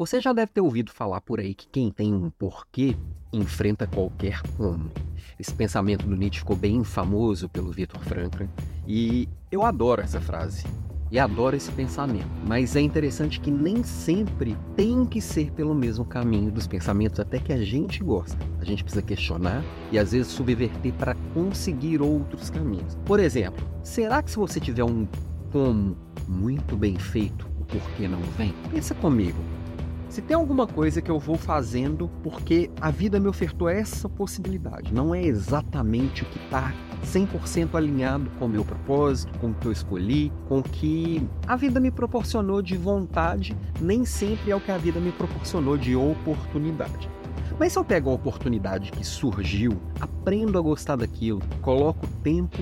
Você já deve ter ouvido falar por aí que quem tem um porquê enfrenta qualquer como. Esse pensamento do Nietzsche ficou bem famoso pelo Viktor Frankl e eu adoro essa frase e adoro esse pensamento. Mas é interessante que nem sempre tem que ser pelo mesmo caminho dos pensamentos, até que a gente gosta. A gente precisa questionar e às vezes subverter para conseguir outros caminhos. Por exemplo, será que se você tiver um como muito bem feito, o porquê não vem? Pensa comigo. Se tem alguma coisa que eu vou fazendo porque a vida me ofertou essa possibilidade, não é exatamente o que está 100% alinhado com o meu propósito, com o que eu escolhi, com o que a vida me proporcionou de vontade, nem sempre é o que a vida me proporcionou de oportunidade. Mas se eu pego a oportunidade que surgiu, aprendo a gostar daquilo, coloco tempo,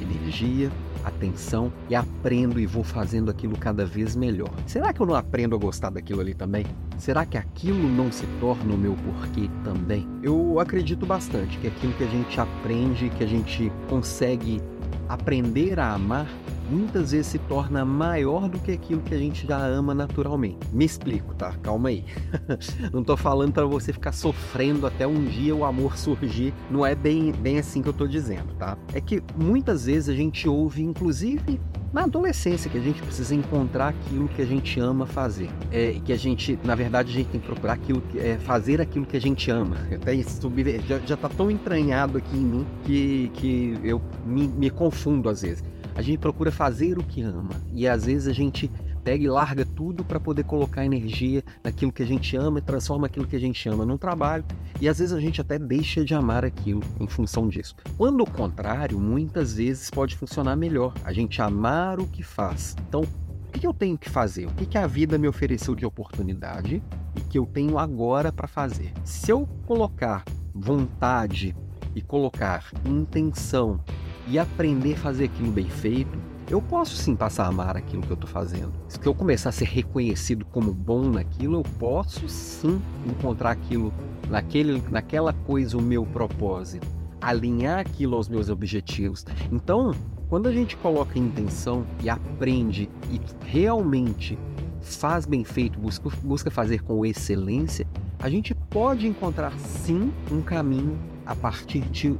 energia, atenção e aprendo e vou fazendo aquilo cada vez melhor. Será que eu não aprendo a gostar daquilo ali também? Será que aquilo não se torna o meu porquê também? Eu acredito bastante que aquilo que a gente aprende, que a gente consegue aprender a amar, muitas vezes se torna maior do que aquilo que a gente já ama naturalmente. Me explico, tá? Calma aí. não tô falando para você ficar sofrendo até um dia o amor surgir. Não é bem, bem assim que eu tô dizendo, tá? É que muitas vezes a gente ouve, inclusive na adolescência, que a gente precisa encontrar aquilo que a gente ama fazer. É, que a gente, na verdade, a gente tem que procurar aquilo, é, fazer aquilo que a gente ama. Até isso já, já tá tão entranhado aqui em mim que, que eu me, me confundo às vezes. A gente procura fazer o que ama e às vezes a gente pega e larga tudo para poder colocar energia naquilo que a gente ama e transforma aquilo que a gente ama num trabalho. E às vezes a gente até deixa de amar aquilo em função disso. Quando o contrário, muitas vezes pode funcionar melhor. A gente amar o que faz. Então, o que eu tenho que fazer? O que a vida me ofereceu de oportunidade e que eu tenho agora para fazer? Se eu colocar vontade e colocar intenção e aprender a fazer aquilo bem feito, eu posso sim passar a amar aquilo que eu estou fazendo. Se eu começar a ser reconhecido como bom naquilo, eu posso sim encontrar aquilo, naquele, naquela coisa, o meu propósito, alinhar aquilo aos meus objetivos. Então, quando a gente coloca intenção e aprende e realmente faz bem feito, busca, busca fazer com excelência, a gente pode encontrar sim um caminho a partir de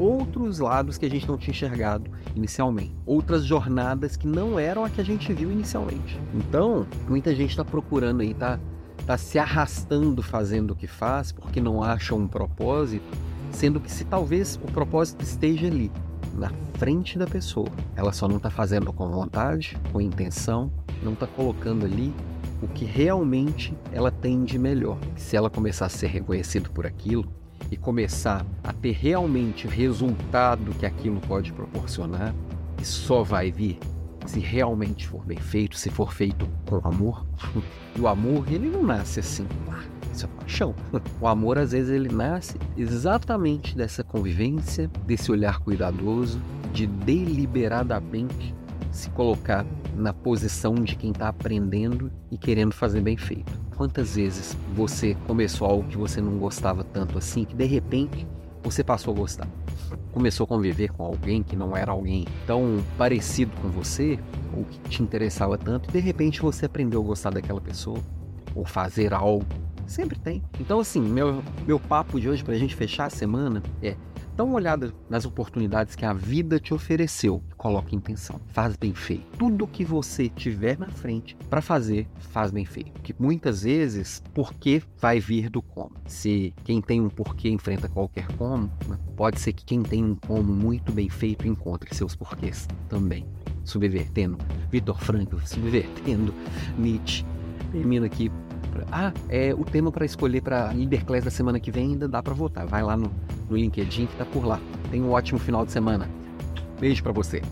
outros lados que a gente não tinha enxergado inicialmente, outras jornadas que não eram a que a gente viu inicialmente. Então, muita gente está procurando aí, está tá se arrastando fazendo o que faz porque não acha um propósito, sendo que se talvez o propósito esteja ali, na frente da pessoa, ela só não está fazendo com vontade, com intenção, não está colocando ali o que realmente ela tem de melhor. Se ela começar a ser reconhecida por aquilo, e começar a ter realmente o resultado que aquilo pode proporcionar, e só vai vir se realmente for bem feito, se for feito com amor. E o amor, ele não nasce assim, ah, isso é paixão. O amor, às vezes, ele nasce exatamente dessa convivência, desse olhar cuidadoso, de deliberadamente se colocar na posição de quem está aprendendo e querendo fazer bem feito. Quantas vezes você começou algo que você não gostava tanto assim, que de repente você passou a gostar? Começou a conviver com alguém que não era alguém tão parecido com você, ou que te interessava tanto, e de repente você aprendeu a gostar daquela pessoa, ou fazer algo. Sempre tem. Então, assim, meu, meu papo de hoje, para a gente fechar a semana, é Dá uma olhada nas oportunidades que a vida te ofereceu. Coloque intenção. Faz bem feito. Tudo que você tiver na frente para fazer, faz bem feito. Que muitas vezes, porquê vai vir do como. Se quem tem um porquê enfrenta qualquer como, né? pode ser que quem tem um como muito bem feito encontre seus porquês também. Subvertendo Vitor Frankl, subvertendo Nietzsche. Termino aqui ah, é o tema para escolher para Leader da semana que vem ainda dá para votar. Vai lá no, no LinkedIn que tá por lá. Tenha um ótimo final de semana. Beijo para você.